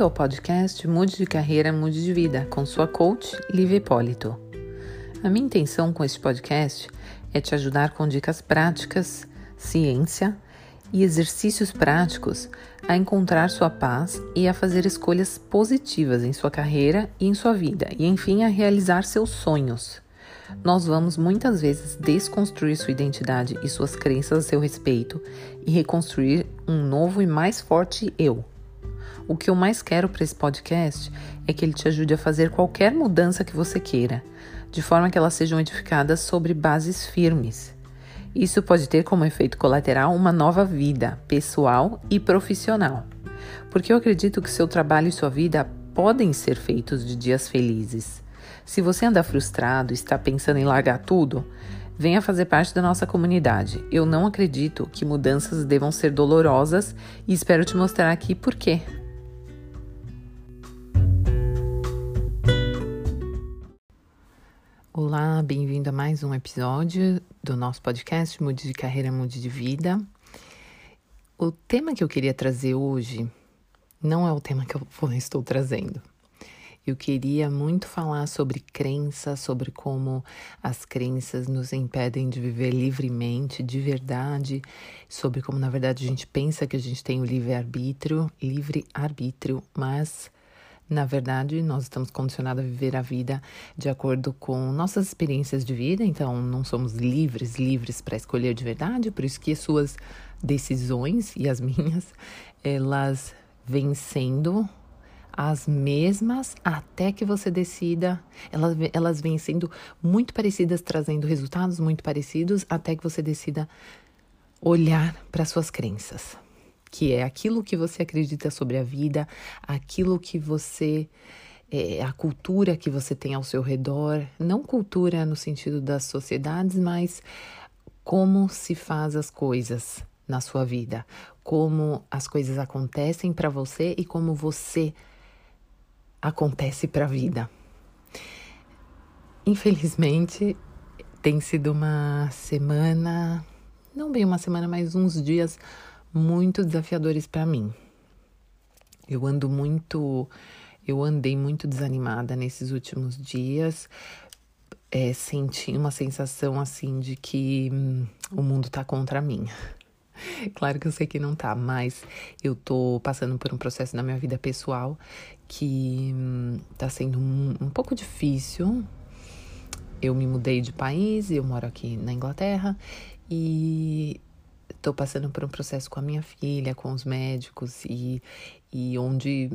Bem-vindo ao podcast Mude de Carreira, Mude de Vida, com sua coach, Liv Hipólito. A minha intenção com este podcast é te ajudar com dicas práticas, ciência e exercícios práticos a encontrar sua paz e a fazer escolhas positivas em sua carreira e em sua vida, e enfim a realizar seus sonhos. Nós vamos muitas vezes desconstruir sua identidade e suas crenças a seu respeito e reconstruir um novo e mais forte eu. O que eu mais quero para esse podcast é que ele te ajude a fazer qualquer mudança que você queira, de forma que elas sejam edificadas sobre bases firmes. Isso pode ter como efeito colateral uma nova vida, pessoal e profissional. Porque eu acredito que seu trabalho e sua vida podem ser feitos de dias felizes. Se você anda frustrado está pensando em largar tudo, venha fazer parte da nossa comunidade. Eu não acredito que mudanças devam ser dolorosas e espero te mostrar aqui por quê. Olá, bem-vindo a mais um episódio do nosso podcast Mude de Carreira, Mude de Vida. O tema que eu queria trazer hoje não é o tema que eu estou trazendo. Eu queria muito falar sobre crença, sobre como as crenças nos impedem de viver livremente, de verdade, sobre como na verdade a gente pensa que a gente tem o livre-arbítrio, livre-arbítrio, mas na verdade, nós estamos condicionados a viver a vida de acordo com nossas experiências de vida, então não somos livres, livres para escolher de verdade, por isso que suas decisões e as minhas, elas vêm sendo as mesmas até que você decida. Elas, elas vêm sendo muito parecidas, trazendo resultados muito parecidos, até que você decida olhar para suas crenças que é aquilo que você acredita sobre a vida, aquilo que você. É, a cultura que você tem ao seu redor, não cultura no sentido das sociedades, mas como se faz as coisas na sua vida, como as coisas acontecem para você e como você acontece para a vida. Infelizmente, tem sido uma semana, não bem uma semana, mas uns dias muito desafiadores para mim. Eu ando muito, eu andei muito desanimada nesses últimos dias, é, senti uma sensação assim de que hum, o mundo tá contra mim. Claro que eu sei que não tá, mas eu tô passando por um processo na minha vida pessoal que hum, tá sendo um, um pouco difícil. Eu me mudei de país, eu moro aqui na Inglaterra e estou passando por um processo com a minha filha, com os médicos e, e onde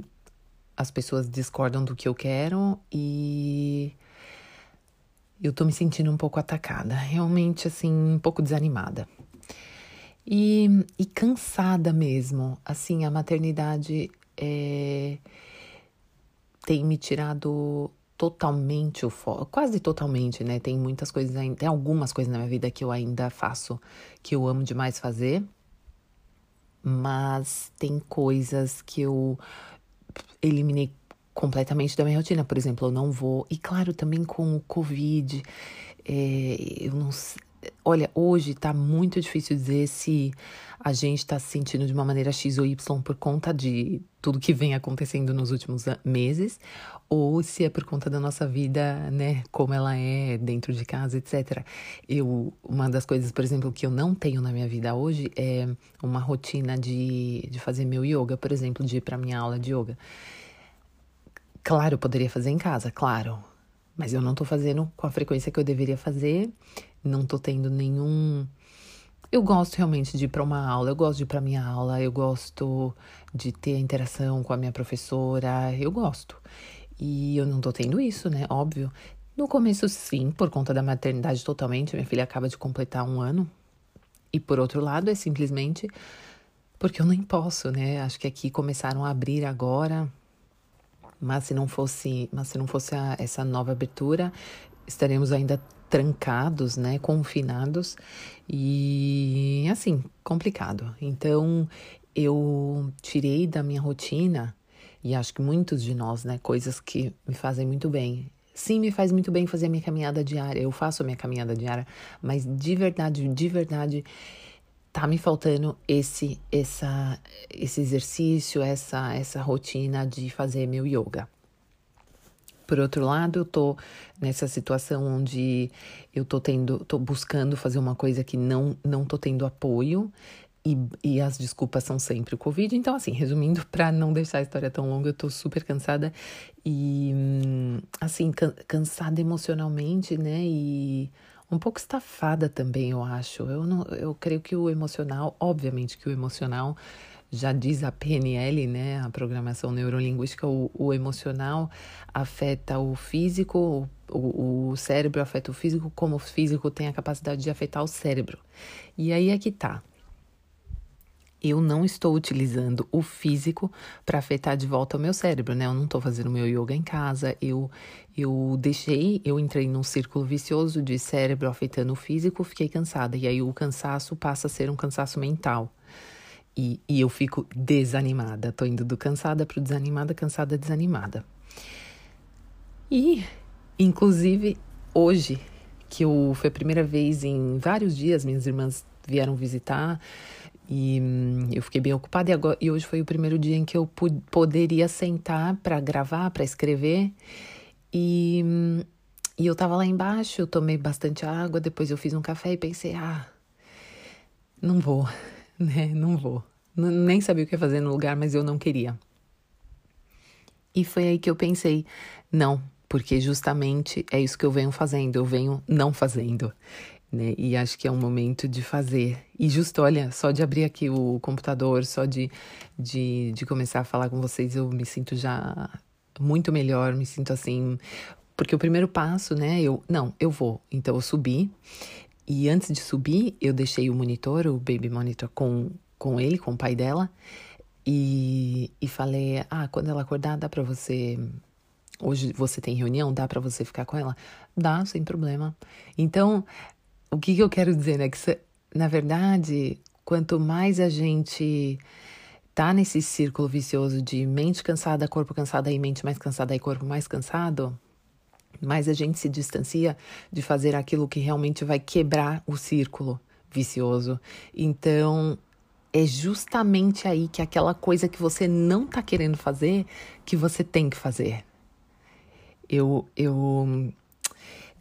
as pessoas discordam do que eu quero e eu tô me sentindo um pouco atacada, realmente assim, um pouco desanimada. E, e cansada mesmo, assim, a maternidade é, tem me tirado totalmente o foco, quase totalmente, né? Tem muitas coisas ainda, tem algumas coisas na minha vida que eu ainda faço, que eu amo demais fazer, mas tem coisas que eu eliminei completamente da minha rotina. Por exemplo, eu não vou, e claro, também com o Covid, é, eu não Olha, hoje tá muito difícil dizer se a gente tá se sentindo de uma maneira X ou Y por conta de tudo que vem acontecendo nos últimos meses, ou se é por conta da nossa vida, né, como ela é dentro de casa, etc. Eu, uma das coisas, por exemplo, que eu não tenho na minha vida hoje é uma rotina de, de fazer meu yoga, por exemplo, de ir pra minha aula de yoga. Claro, eu poderia fazer em casa, claro, mas eu não tô fazendo com a frequência que eu deveria fazer não tô tendo nenhum. Eu gosto realmente de ir para uma aula, eu gosto de ir para minha aula, eu gosto de ter a interação com a minha professora, eu gosto. E eu não tô tendo isso, né? Óbvio. No começo, sim, por conta da maternidade totalmente. Minha filha acaba de completar um ano. E por outro lado, é simplesmente porque eu nem posso, né? Acho que aqui começaram a abrir agora. Mas se não fosse, mas se não fosse a, essa nova abertura, estaremos ainda trancados, né, confinados e assim, complicado. Então, eu tirei da minha rotina e acho que muitos de nós, né, coisas que me fazem muito bem. Sim, me faz muito bem fazer a minha caminhada diária. Eu faço a minha caminhada diária, mas de verdade, de verdade, tá me faltando esse essa esse exercício, essa essa rotina de fazer meu yoga. Por outro lado, eu tô nessa situação onde eu tô tendo, tô buscando fazer uma coisa que não não tô tendo apoio e, e as desculpas são sempre o Covid. Então, assim, resumindo, para não deixar a história tão longa, eu tô super cansada e, assim, can, cansada emocionalmente, né? E um pouco estafada também, eu acho. Eu, não, eu creio que o emocional, obviamente que o emocional, já diz a PNL, né, a programação neurolinguística, o, o emocional afeta o físico, o, o cérebro afeta o físico, como o físico tem a capacidade de afetar o cérebro. E aí é que tá eu não estou utilizando o físico para afetar de volta o meu cérebro, né? Eu não estou fazendo meu yoga em casa, eu eu deixei, eu entrei num círculo vicioso de cérebro afetando o físico, fiquei cansada e aí o cansaço passa a ser um cansaço mental. E, e eu fico desanimada, tô indo do cansada para desanimada, cansada, desanimada. E, inclusive, hoje, que eu, foi a primeira vez em vários dias, minhas irmãs vieram visitar, e hum, eu fiquei bem ocupada e, agora, e hoje foi o primeiro dia em que eu poderia sentar para gravar, para escrever. E, hum, e eu tava lá embaixo, eu tomei bastante água, depois eu fiz um café e pensei, ah, não vou, né? Não vou. Nem sabia o que fazer no lugar, mas eu não queria. E foi aí que eu pensei, não, porque justamente é isso que eu venho fazendo, eu venho não fazendo né? E acho que é um momento de fazer. E justo, olha, só de abrir aqui o computador, só de, de, de começar a falar com vocês, eu me sinto já muito melhor, me sinto assim. Porque o primeiro passo, né? Eu, não, eu vou. Então eu subi. E antes de subir, eu deixei o monitor, o baby monitor, com, com ele, com o pai dela. E, e falei: Ah, quando ela acordar, dá pra você Hoje você tem reunião, dá para você ficar com ela? Dá, sem problema. Então, o que, que eu quero dizer, né? Que, na verdade, quanto mais a gente tá nesse círculo vicioso de mente cansada, corpo cansado e mente mais cansada e corpo mais cansado, mais a gente se distancia de fazer aquilo que realmente vai quebrar o círculo vicioso. Então, é justamente aí que aquela coisa que você não tá querendo fazer, que você tem que fazer. Eu, eu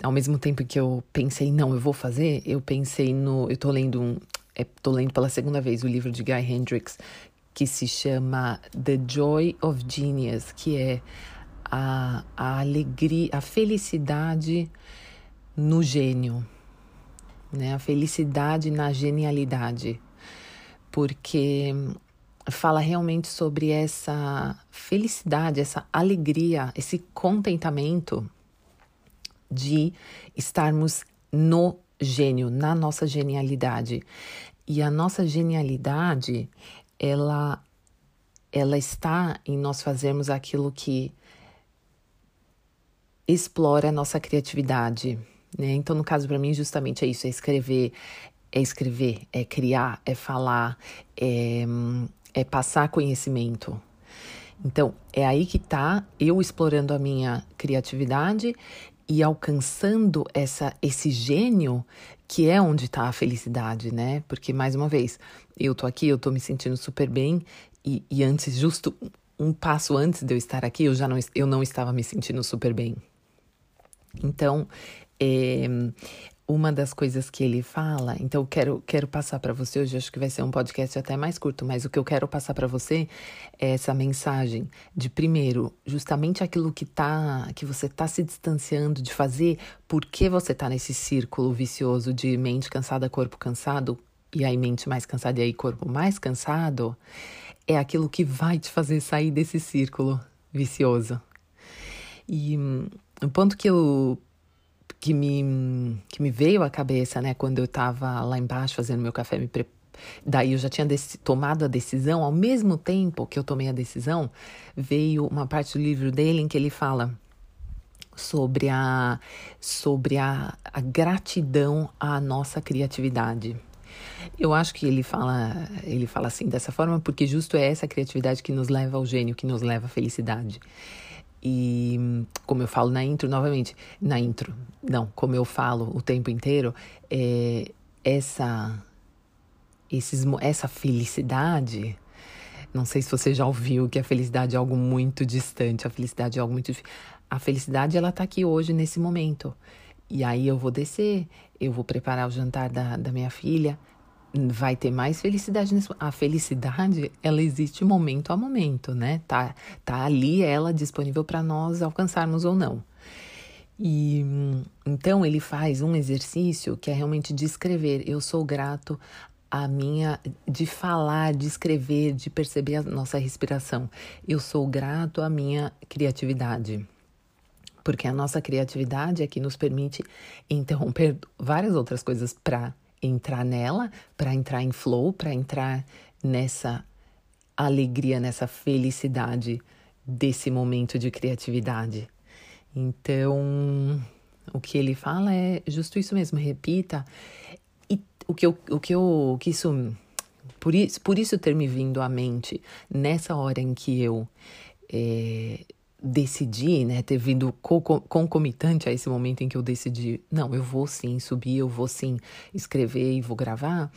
ao mesmo tempo que eu pensei, não, eu vou fazer, eu pensei no. Eu tô lendo um. É, tô lendo pela segunda vez o livro de Guy Hendricks, que se chama The Joy of Genius, que é a, a alegria, a felicidade no gênio, né? A felicidade na genialidade. Porque fala realmente sobre essa felicidade, essa alegria, esse contentamento de estarmos no gênio, na nossa genialidade. E a nossa genialidade, ela ela está em nós fazermos aquilo que explora a nossa criatividade, né? Então, no caso para mim, justamente é isso, é escrever, é escrever, é criar, é falar, é, é passar conhecimento. Então, é aí que tá eu explorando a minha criatividade e alcançando essa esse gênio que é onde está a felicidade, né? Porque mais uma vez, eu tô aqui, eu tô me sentindo super bem e, e antes, justo um passo antes de eu estar aqui, eu já não, eu não estava me sentindo super bem. Então, é, uma das coisas que ele fala, então eu quero, quero passar para você hoje, acho que vai ser um podcast até mais curto, mas o que eu quero passar para você é essa mensagem de primeiro, justamente aquilo que tá, que você tá se distanciando de fazer, porque você tá nesse círculo vicioso de mente cansada, corpo cansado, e aí mente mais cansada e aí corpo mais cansado, é aquilo que vai te fazer sair desse círculo vicioso. E o ponto que eu que me, que me veio à cabeça, né, quando eu estava lá embaixo fazendo meu café, me pre... daí eu já tinha tomado a decisão, ao mesmo tempo que eu tomei a decisão, veio uma parte do livro dele em que ele fala sobre a, sobre a, a gratidão à nossa criatividade. Eu acho que ele fala, ele fala assim dessa forma porque justo é essa criatividade que nos leva ao gênio, que nos leva à felicidade. E como eu falo na intro, novamente, na intro, não, como eu falo o tempo inteiro, é, essa esses, essa felicidade. Não sei se você já ouviu que a felicidade é algo muito distante, a felicidade é algo muito. A felicidade, ela tá aqui hoje, nesse momento. E aí eu vou descer, eu vou preparar o jantar da, da minha filha, vai ter mais felicidade nesse a felicidade ela existe momento a momento né? Tá tá ali ela disponível para nós alcançarmos ou não. E então ele faz um exercício que é realmente de escrever. Eu sou grato a minha de falar de escrever de perceber a nossa respiração. Eu sou grato à minha criatividade. Porque a nossa criatividade é que nos permite interromper várias outras coisas para entrar nela, para entrar em flow, para entrar nessa alegria, nessa felicidade desse momento de criatividade. Então, o que ele fala é justo isso mesmo, repita. E o que eu, o que eu, que isso, por isso, por isso ter me vindo à mente nessa hora em que eu é, decidi, né, ter vindo concomitante a esse momento em que eu decidi, não, eu vou sim subir, eu vou sim escrever e vou gravar.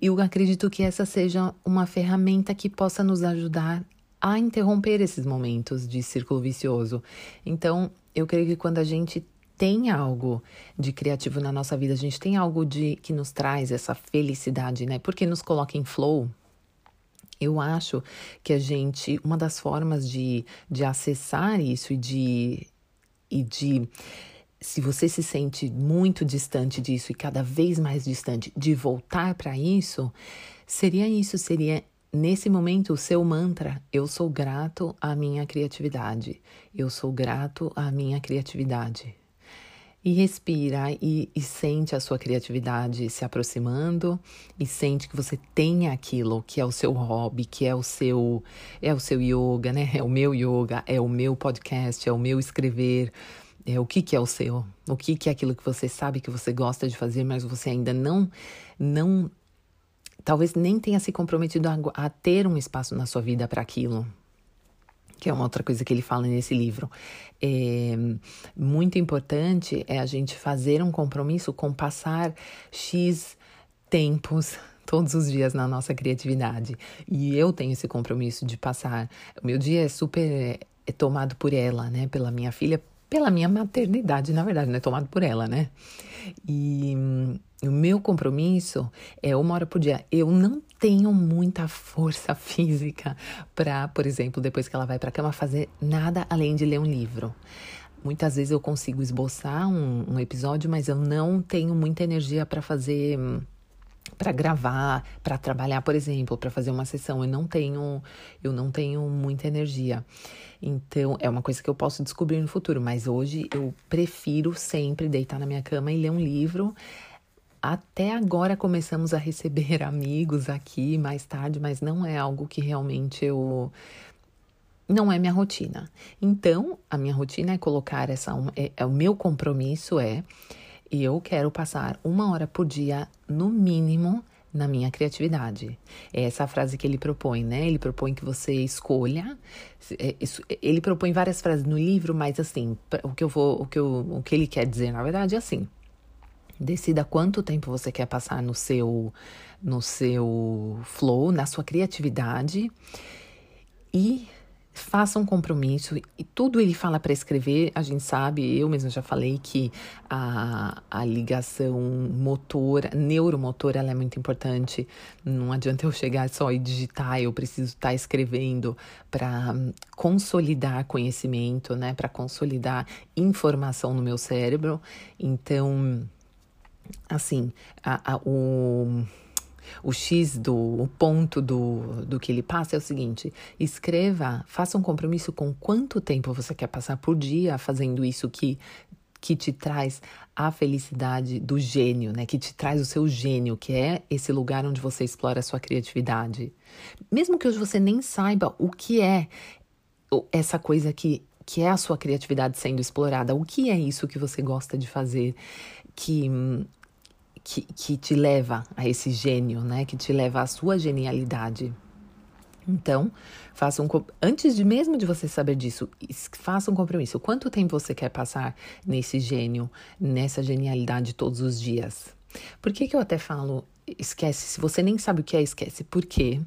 E eu acredito que essa seja uma ferramenta que possa nos ajudar a interromper esses momentos de círculo vicioso. Então, eu creio que quando a gente tem algo de criativo na nossa vida, a gente tem algo de que nos traz essa felicidade, né? Porque nos coloca em flow, eu acho que a gente, uma das formas de, de acessar isso e de, e de se você se sente muito distante disso e cada vez mais distante de voltar para isso, seria isso, seria nesse momento o seu mantra, eu sou grato à minha criatividade. Eu sou grato à minha criatividade e respira e, e, sente a sua criatividade se aproximando e sente que você tem aquilo que é o seu hobby, que é o seu é o seu yoga, né? É o meu yoga, é o meu podcast, é o meu escrever. É o que que é o seu? O que que é aquilo que você sabe que você gosta de fazer, mas você ainda não não talvez nem tenha se comprometido a, a ter um espaço na sua vida para aquilo que é uma outra coisa que ele fala nesse livro. É, muito importante é a gente fazer um compromisso com passar X tempos todos os dias na nossa criatividade. E eu tenho esse compromisso de passar. O meu dia é super é tomado por ela, né? Pela minha filha, pela minha maternidade, na verdade, não é tomado por ela, né? E o meu compromisso é uma hora por dia. Eu não tenho muita força física para, por exemplo, depois que ela vai para a cama, fazer nada além de ler um livro. Muitas vezes eu consigo esboçar um, um episódio, mas eu não tenho muita energia para fazer para gravar, para trabalhar, por exemplo, para fazer uma sessão, eu não tenho, eu não tenho muita energia. Então, é uma coisa que eu posso descobrir no futuro, mas hoje eu prefiro sempre deitar na minha cama e ler um livro. Até agora começamos a receber amigos aqui mais tarde, mas não é algo que realmente eu não é minha rotina. Então, a minha rotina é colocar essa é, é o meu compromisso é eu quero passar uma hora por dia no mínimo na minha criatividade. É essa frase que ele propõe, né? Ele propõe que você escolha. É, ele propõe várias frases no livro, mas assim, o que eu vou, o que, eu, o que ele quer dizer, na verdade, é assim: Decida quanto tempo você quer passar no seu no seu flow, na sua criatividade e faça um compromisso. E tudo ele fala para escrever, a gente sabe, eu mesma já falei que a, a ligação motora, neuromotora, ela é muito importante. Não adianta eu chegar só e digitar, eu preciso estar tá escrevendo para consolidar conhecimento, né, para consolidar informação no meu cérebro. Então, assim, a, a, o, o X do o ponto do, do que ele passa é o seguinte: escreva, faça um compromisso com quanto tempo você quer passar por dia fazendo isso que que te traz a felicidade do gênio, né? Que te traz o seu gênio, que é esse lugar onde você explora a sua criatividade. Mesmo que hoje você nem saiba o que é essa coisa que que é a sua criatividade sendo explorada, o que é isso que você gosta de fazer, que que, que te leva a esse gênio, né? Que te leva à sua genialidade. Então, faça um antes de mesmo de você saber disso, faça um compromisso. Quanto tempo você quer passar nesse gênio, nessa genialidade todos os dias? Por que, que eu até falo esquece. Se você nem sabe o que é, esquece. Por quê?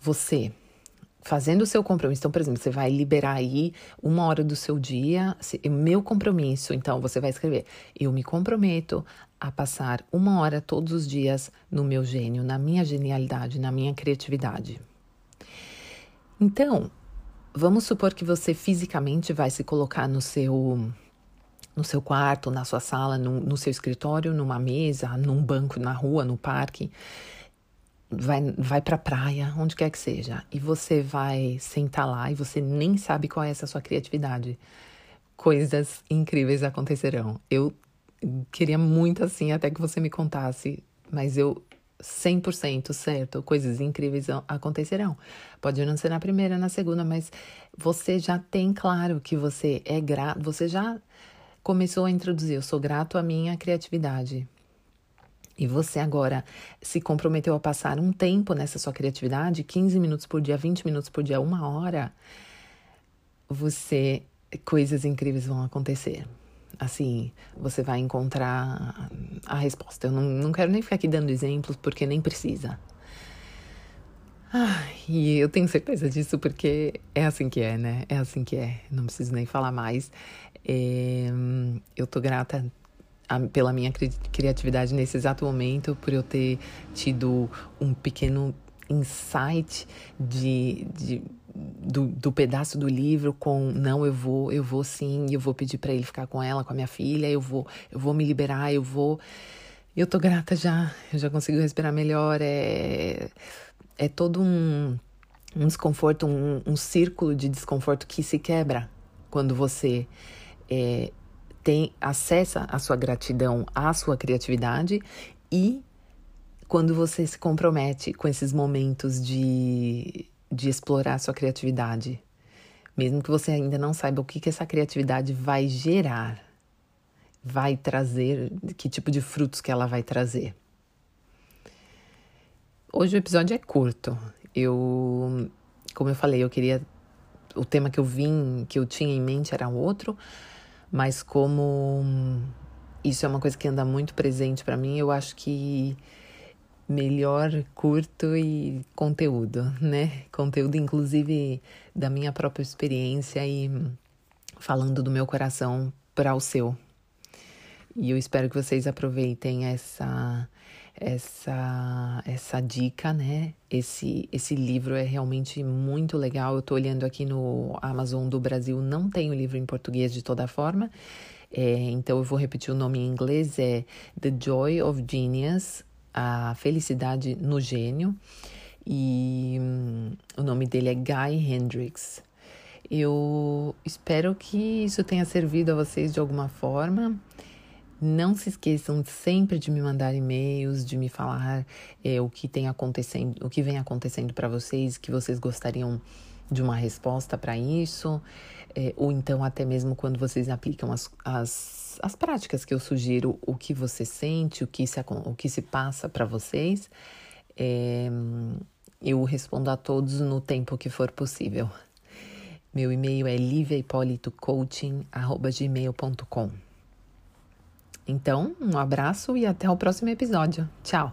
Você fazendo o seu compromisso. Então, por exemplo, você vai liberar aí uma hora do seu dia, meu compromisso. Então, você vai escrever: Eu me comprometo a passar uma hora todos os dias no meu gênio, na minha genialidade, na minha criatividade. Então, vamos supor que você fisicamente vai se colocar no seu no seu quarto, na sua sala, no, no seu escritório, numa mesa, num banco, na rua, no parque vai, vai pra praia, onde quer que seja, e você vai sentar lá e você nem sabe qual é essa sua criatividade. Coisas incríveis acontecerão. Eu queria muito assim, até que você me contasse, mas eu 100% certo, coisas incríveis acontecerão. Pode não ser na primeira, na segunda, mas você já tem claro que você é grato, você já começou a introduzir, eu sou grato à minha criatividade e você agora se comprometeu a passar um tempo nessa sua criatividade, 15 minutos por dia, 20 minutos por dia, uma hora, você coisas incríveis vão acontecer. Assim, você vai encontrar a resposta. Eu não, não quero nem ficar aqui dando exemplos, porque nem precisa. Ah, e eu tenho certeza disso porque é assim que é, né? É assim que é. Não preciso nem falar mais. É, eu tô grata a, pela minha cri criatividade nesse exato momento, por eu ter tido um pequeno insight de, de do, do, pedaço do livro com não eu vou eu vou sim eu vou pedir para ele ficar com ela com a minha filha eu vou eu vou me liberar eu vou. Eu tô grata já eu já consigo respirar melhor é é todo um, um desconforto um, um círculo de desconforto que se quebra quando você é, tem acessa a sua gratidão à sua criatividade e quando você se compromete com esses momentos de, de explorar sua criatividade, mesmo que você ainda não saiba o que, que essa criatividade vai gerar, vai trazer, que tipo de frutos que ela vai trazer. Hoje o episódio é curto. Eu, como eu falei, eu queria o tema que eu vim, que eu tinha em mente era outro, mas como isso é uma coisa que anda muito presente para mim, eu acho que melhor curto e conteúdo, né? Conteúdo inclusive da minha própria experiência e falando do meu coração para o seu. E eu espero que vocês aproveitem essa essa essa dica, né? Esse esse livro é realmente muito legal. Eu tô olhando aqui no Amazon do Brasil, não tem o livro em português de toda forma. É, então eu vou repetir o nome em inglês é The Joy of Genius, a felicidade no gênio. E hum, o nome dele é Guy Hendricks. Eu espero que isso tenha servido a vocês de alguma forma. Não se esqueçam sempre de me mandar e-mails, de me falar é, o que tem acontecendo, o que vem acontecendo para vocês, que vocês gostariam de uma resposta para isso, é, ou então até mesmo quando vocês aplicam as, as, as práticas que eu sugiro, o que você sente, o que se, o que se passa para vocês. É, eu respondo a todos no tempo que for possível. Meu e-mail é liviahipolitocoaching.gmail.com então, um abraço e até o próximo episódio. Tchau!